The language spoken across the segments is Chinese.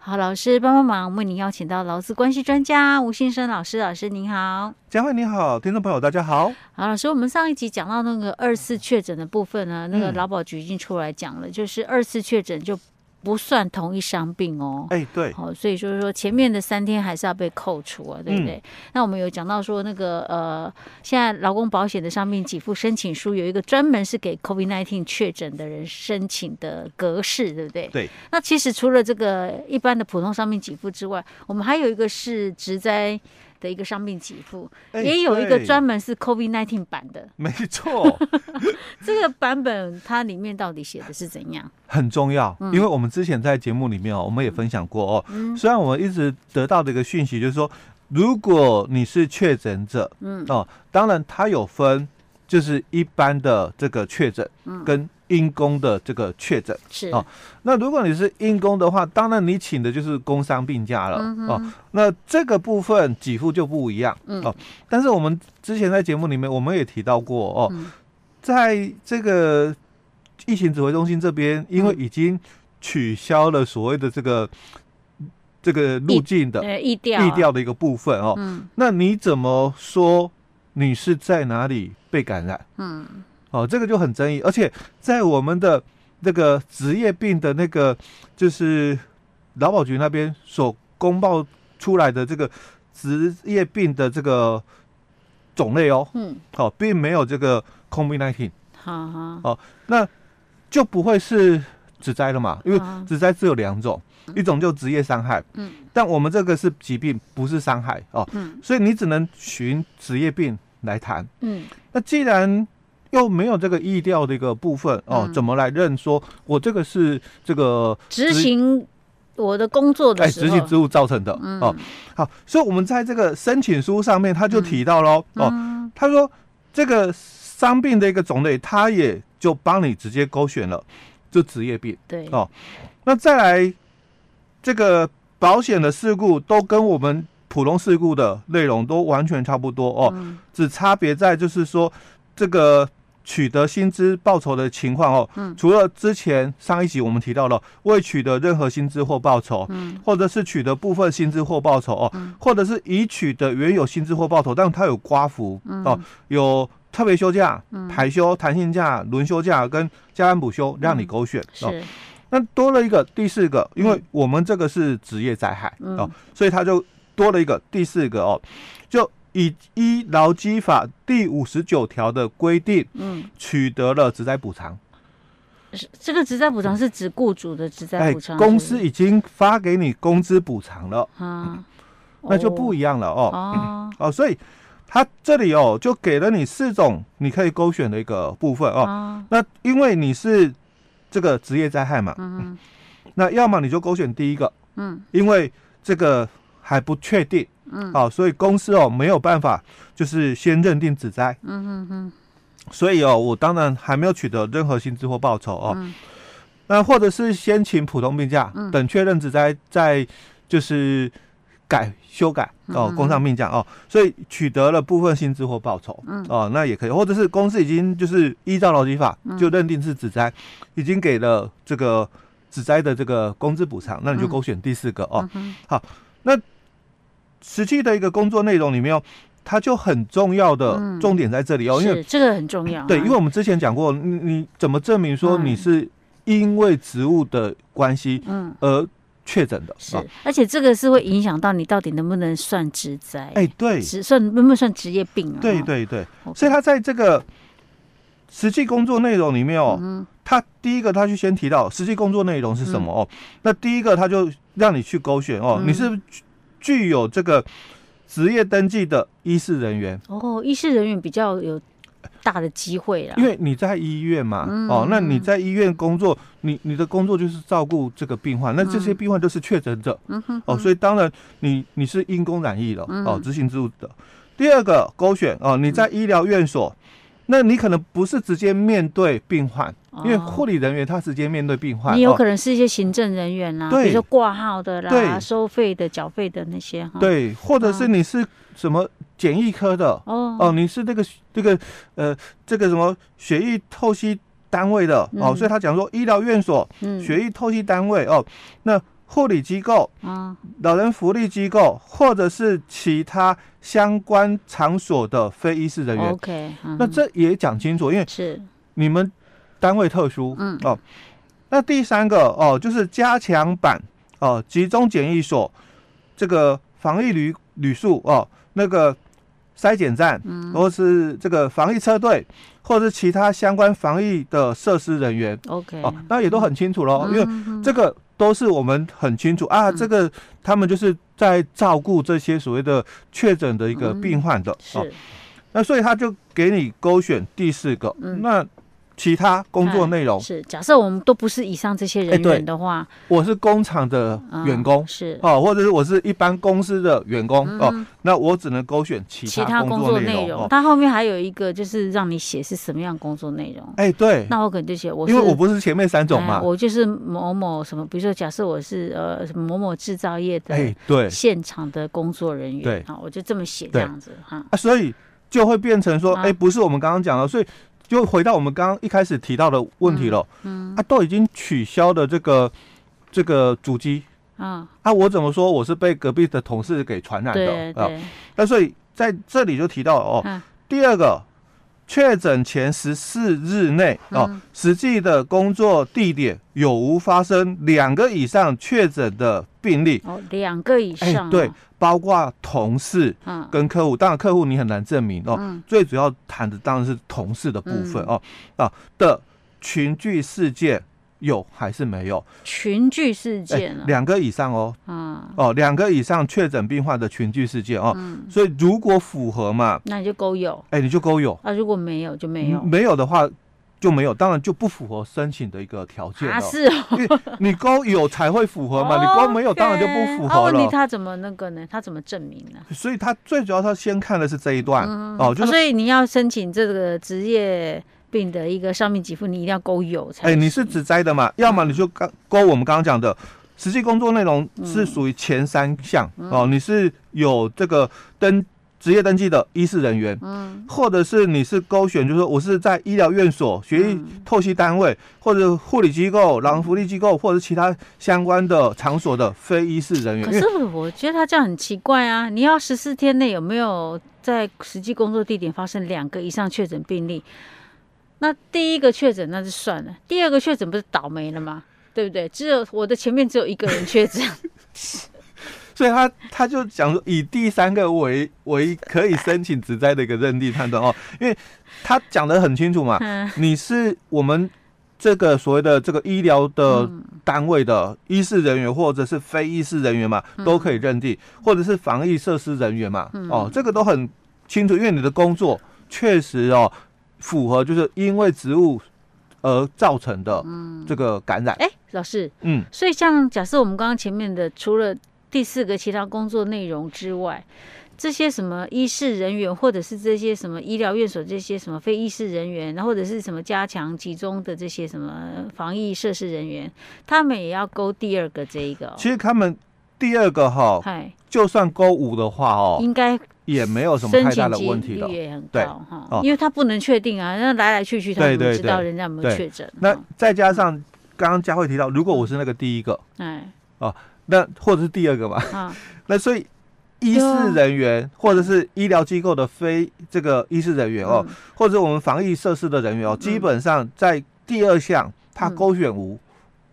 好，老师帮帮忙，为您邀请到劳资关系专家吴先生老师，老师您好，佳慧你好，听众朋友大家好。好，老师，我们上一集讲到那个二次确诊的部分呢，那个劳保局已经出来讲了，嗯、就是二次确诊就。不算同一伤病哦，哎、欸、对，好，所以就是说前面的三天还是要被扣除啊，对不对？嗯、那我们有讲到说那个呃，现在劳工保险的伤病给付申请书有一个专门是给 COVID-19 确诊的人申请的格式，对不对？对。那其实除了这个一般的普通伤病给付之外，我们还有一个是职灾的一个伤病给付，欸、也有一个专门是 COVID-19 版的，没错。这个版本它里面到底写的是怎样？很重要，因为我们之前在节目里面哦，我们也分享过哦。嗯、虽然我们一直得到的一个讯息就是说，如果你是确诊者，嗯。哦，当然它有分，就是一般的这个确诊，跟因公的这个确诊是哦。那如果你是因公的话，当然你请的就是工伤病假了、嗯、哦。那这个部分给付就不一样、嗯、哦。但是我们之前在节目里面我们也提到过哦，嗯、在这个。疫情指挥中心这边，因为已经取消了所谓的这个、嗯、这个路径的疫调疫调的一个部分哦，嗯、那你怎么说你是在哪里被感染？嗯，哦，这个就很争议，而且在我们的那个职业病的那个就是劳保局那边所公报出来的这个职业病的这个种类哦，嗯，好、哦，并没有这个 COVID-19，好好，哦，那。就不会是职灾了嘛？因为职灾只有两种，啊、一种就职业伤害，嗯，但我们这个是疾病，不是伤害哦，嗯，所以你只能寻职业病来谈，嗯，那既然又没有这个意调的一个部分哦，嗯、怎么来认说？我这个是这个执行我的工作的，哎，执行职务造成的、嗯、哦，好，所以我们在这个申请书上面他就提到喽，嗯、哦，他说这个伤病的一个种类，他也。就帮你直接勾选了，就职业病。对。哦，那再来这个保险的事故都跟我们普通事故的内容都完全差不多哦，嗯、只差别在就是说这个取得薪资报酬的情况哦。嗯。除了之前上一集我们提到了未取得任何薪资或报酬，嗯，或者是取得部分薪资或报酬哦，嗯、或者是已取得原有薪资或报酬，但它有刮服，嗯、哦，有。特别休假、排休、弹性假、轮休假跟加班补休，让你勾选、嗯、哦。是那多了一个第四个，因为我们这个是职业灾害、嗯、哦，所以它就多了一个第四个哦，就以依劳基法第五十九条的规定，嗯，取得了职灾补偿。这个职灾补偿是指雇主的职灾补偿，公司已经发给你工资补偿了啊，嗯、那就不一样了哦哦，所以。他这里哦，就给了你四种你可以勾选的一个部分哦。哦，那因为你是这个职业灾害嘛，嗯哼，那要么你就勾选第一个，嗯，因为这个还不确定，嗯，好，所以公司哦没有办法就是先认定子灾，嗯哼哼，所以哦，我当然还没有取得任何薪资或报酬哦，嗯，那或者是先请普通病假，嗯，等确认子灾再就是。改修改哦，工伤病假哦，所以取得了部分薪资或报酬，嗯。哦，那也可以，或者是公司已经就是依照劳基法就认定是子灾，已经给了这个子灾的这个工资补偿，那你就勾选第四个哦。好，那实际的一个工作内容里面哦，它就很重要的重点在这里哦，因为这个很重要。对，因为我们之前讲过，你你怎么证明说你是因为职务的关系，嗯，而确诊的？是，而且这个是会影响到你到底能不能算职灾？哎，对，算能不能算职业病啊？对对对，所以他在这个实际工作内容里面哦，他第一个他就先提到实际工作内容是什么哦，那第一个他就让你去勾选哦，你是具有这个职业登记的医师人员。哦，医师人员比较有。大的机会了，因为你在医院嘛，嗯、哦，那你在医院工作，你你的工作就是照顾这个病患，那这些病患都是确诊者，嗯、哦，所以当然你你是因公染疫了，嗯、哦，执行职务的。第二个勾选哦，你在医疗院所，嗯、那你可能不是直接面对病患，哦、因为护理人员他直接面对病患，你有可能是一些行政人员啦，对。比如说挂号的啦，对。收费的、缴费的那些，对，或者是你是什么？检疫科的哦。哦，你是那个这个呃这个什么血液透析单位的哦，所以他讲说医疗院所、血液透析单位哦，那护理机构、啊，老人福利机构，或者是其他相关场所的非医师人员。OK，那这也讲清楚，因为是。你们单位特殊，嗯哦。那第三个哦，就是加强版哦，集中检疫所这个防疫旅旅宿哦，那个筛检站，嗯，或是这个防疫车队，或者是其他相关防疫的设施人员。OK，哦，那也都很清楚喽，嗯、因为这个。都是我们很清楚啊，这个他们就是在照顾这些所谓的确诊的一个病患的，嗯、是，那所以他就给你勾选第四个，嗯、那。其他工作内容？是假设我们都不是以上这些人员的话，我是工厂的员工是。哦，或者是我是一般公司的员工哦，那我只能勾选其他工作内容。它后面还有一个就是让你写是什么样工作内容。哎，对，那我可能就写我，因为我不是前面三种嘛，我就是某某什么，比如说假设我是呃某某制造业的，哎，对，现场的工作人员，对，好，我就这么写这样子哈。啊，所以就会变成说，哎，不是我们刚刚讲的，所以。就回到我们刚刚一开始提到的问题了，嗯，啊，都已经取消了这个这个主机，啊，啊，我怎么说我是被隔壁的同事给传染的？对对。那所以在这里就提到哦，第二个，确诊前十四日内哦，实际的工作地点有无发生两个以上确诊的病例？哦，两个以上，对。包括同事跟客户，当然客户你很难证明哦。最主要谈的当然是同事的部分哦。啊的群聚事件有还是没有？群聚事件两个以上哦。啊哦，两个以上确诊病患的群聚事件哦。所以如果符合嘛，那你就勾有。哎，你就勾有。啊，如果没有就没有。没有的话。就没有，当然就不符合申请的一个条件了。啊，是哦，因为你勾有才会符合嘛，你勾没有当然就不符合了。问题他怎么那个呢？他怎么证明呢？所以他最主要他先看的是这一段哦，就所以你要申请这个职业病的一个伤病给付，你一定要勾有才。哎，你是指摘的嘛？要么你就刚勾我们刚刚讲的实际工作内容是属于前三项哦，你是有这个登。职业登记的医事人员，嗯，或者是你是勾选，就是说我是在医疗院所、学艺透析单位，或者护理机构、老人福利机构，或者其他相关的场所的非医事人员。可是我觉得他这样很奇怪啊！你要十四天内有没有在实际工作地点发生两个以上确诊病例？那第一个确诊那就算了，第二个确诊不是倒霉了吗？对不对？只有我的前面只有一个人确诊。所以他他就讲说，以第三个为为可以申请职灾的一个认定判断哦，因为他讲的很清楚嘛，你是我们这个所谓的这个医疗的单位的医事人员或者是非医事人员嘛，都可以认定，或者是防疫设施人员嘛，哦，这个都很清楚，因为你的工作确实哦符合，就是因为职务而造成的这个感染。哎，老师，嗯，所以像假设我们刚刚前面的除了第四个其他工作内容之外，这些什么医事人员，或者是这些什么医疗院所这些什么非医事人员，然后或者是什么加强集中的这些什么防疫设施人员，他们也要勾第二个这一个、哦。其实他们第二个哈、哦，就算勾五的话哦，应该也没有什么太大的问题了。也很高哈，对因为他不能确定啊，那来来去去，他怎么知道人家有没有确诊？那再加上刚刚佳慧提到，如果我是那个第一个，哎，哦。那或者是第二个嘛，啊、那所以医事人员或者是医疗机构的非这个医事人员哦，嗯、或者我们防疫设施的人员哦，嗯、基本上在第二项他勾选无、嗯、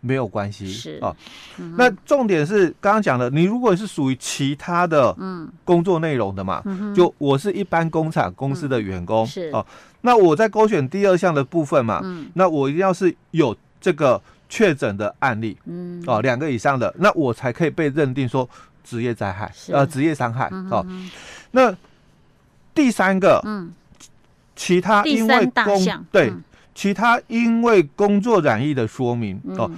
没有关系是啊。嗯、那重点是刚刚讲的，你如果是属于其他的工作内容的嘛，嗯、就我是一般工厂公司的员工、嗯、是哦，那我在勾选第二项的部分嘛，嗯、那我一定要是有这个。确诊的案例，嗯，哦，两个以上的，那我才可以被认定说职业灾害，是呃，职业伤害，哦。那第三个，嗯，其他因为工对，嗯、其他因为工作染疫的说明，嗯、哦，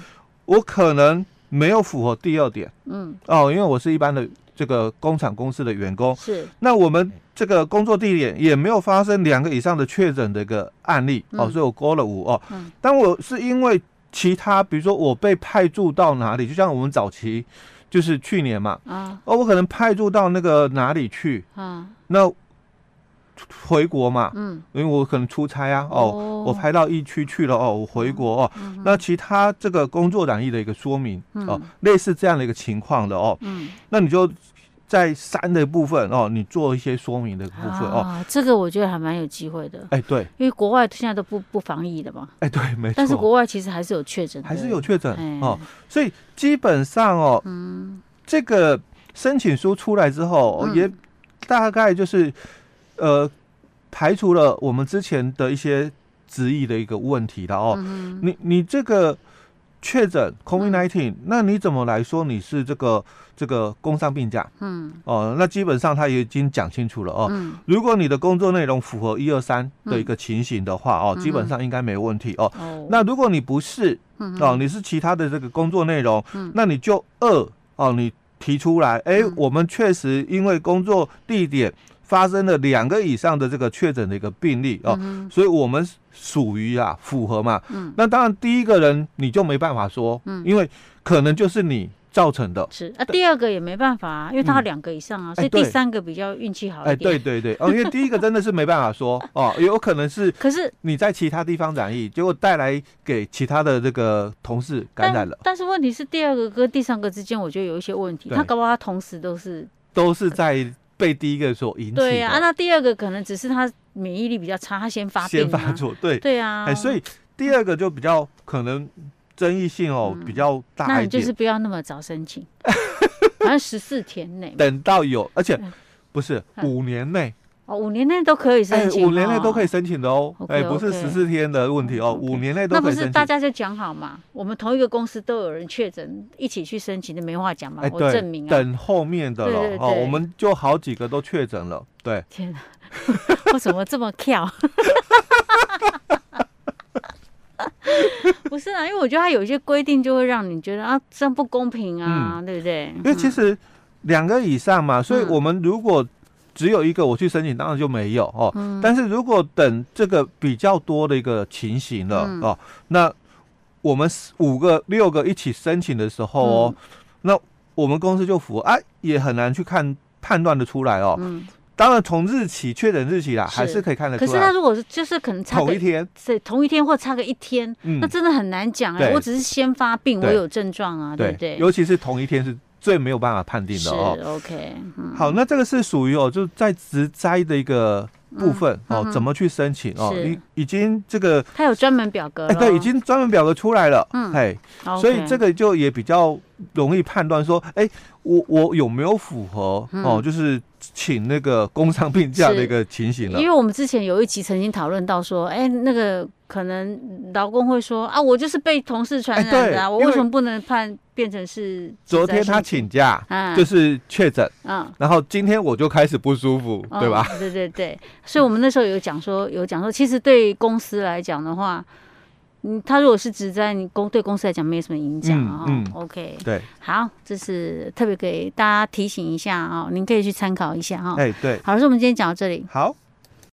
我可能没有符合第二点，嗯，哦，因为我是一般的这个工厂公司的员工，是。那我们这个工作地点也没有发生两个以上的确诊的一个案例，嗯、哦，所以我勾了五哦。嗯。但我是因为。其他，比如说我被派驻到哪里，就像我们早期，就是去年嘛，啊，哦，我可能派驻到那个哪里去，啊，那回国嘛，嗯，因为我可能出差啊，哦，哦。我派到疫区去了，哦，我回国哦，嗯、那其他这个工作染疫的一个说明，嗯、哦，类似这样的一个情况的哦，嗯，那你就在三的部分哦，你做一些说明的部分哦，啊，这个我觉得还蛮有机会的，哎，对，因为国外现在都不不防疫的嘛，哎，对，没错，但是国外其实还是有确诊，还是有确诊哦，所以基本上哦，嗯，这个申请书出来之后，嗯、也大概就是。呃，排除了我们之前的一些质疑的一个问题了哦。嗯、你你这个确诊 COVID-19，、嗯、那你怎么来说你是这个这个工伤病假？嗯，哦，那基本上他也已经讲清楚了哦。嗯、如果你的工作内容符合一二三的一个情形的话哦，嗯、基本上应该没问题哦。哦，那如果你不是哦，你是其他的这个工作内容，嗯、那你就二哦，你提出来，哎，嗯、我们确实因为工作地点。发生了两个以上的这个确诊的一个病例哦，嗯、所以我们属于啊符合嘛。嗯，那当然第一个人你就没办法说，嗯，因为可能就是你造成的。是啊，第二个也没办法啊，因为他两个以上啊，嗯、所以第三个比较运气好一点。哎，对对对，哦，因为第一个真的是没办法说 哦，有可能是，可是你在其他地方染疫，结果带来给其他的这个同事感染了。但，但是问题是第二个跟第三个之间，我觉得有一些问题。他搞不好他同时都是都是在。被第一个所引起，对啊，那第二个可能只是他免疫力比较差，他先发病，先发作，对，对啊，哎，所以第二个就比较可能争议性哦比较大一点。那你就是不要那么早申请，好像十四天内，等到有，而且不是五年内。哦，五年内都可以申请，五年内都可以申请的哦。哎，不是十四天的问题哦，五年内都可以申请。那不是大家就讲好嘛？我们同一个公司都有人确诊，一起去申请，就没话讲嘛。我证明啊。等后面的了哦，我们就好几个都确诊了。对。天哪，为什么这么跳？不是啊，因为我觉得它有一些规定，就会让你觉得啊，这样不公平啊，对不对？因为其实两个以上嘛，所以我们如果。只有一个我去申请，当然就没有哦。嗯、但是如果等这个比较多的一个情形了、嗯、哦，那我们五个六个一起申请的时候哦，嗯、那我们公司就符合，哎，也很难去看判断的出来哦。嗯、当然从日期确诊日期啦，还是可以看得出来。可是他如果是就是可能差同一天，对，同一天或差个一天，嗯、那真的很难讲哎。对我只是先发病，我有症状啊，对不对？尤其是同一天是。最没有办法判定的哦。OK，嗯、好，那这个是属于哦，就在植栽的一个部分、嗯、哦，怎么去申请哦？已已经这个，它有专门表格，哎，对，已经专门表格出来了，嗯，哎所以这个就也比较容易判断说，哎，我我有没有符合、嗯、哦？就是。请那个工伤病假的一个情形了，因为我们之前有一集曾经讨论到说，哎，那个可能劳工会说啊，我就是被同事传染的啊，我为什么不能判变成是昨天他请假，就是确诊，嗯，然后今天我就开始不舒服，对吧？对对对，所以我们那时候有讲说，有讲说，其实对公司来讲的话。嗯，他如果是只在，你公对公司来讲没什么影响啊。嗯，OK，对，好，这是特别给大家提醒一下啊，您可以去参考一下哈。哎，对，好，所以我们今天讲到这里。好。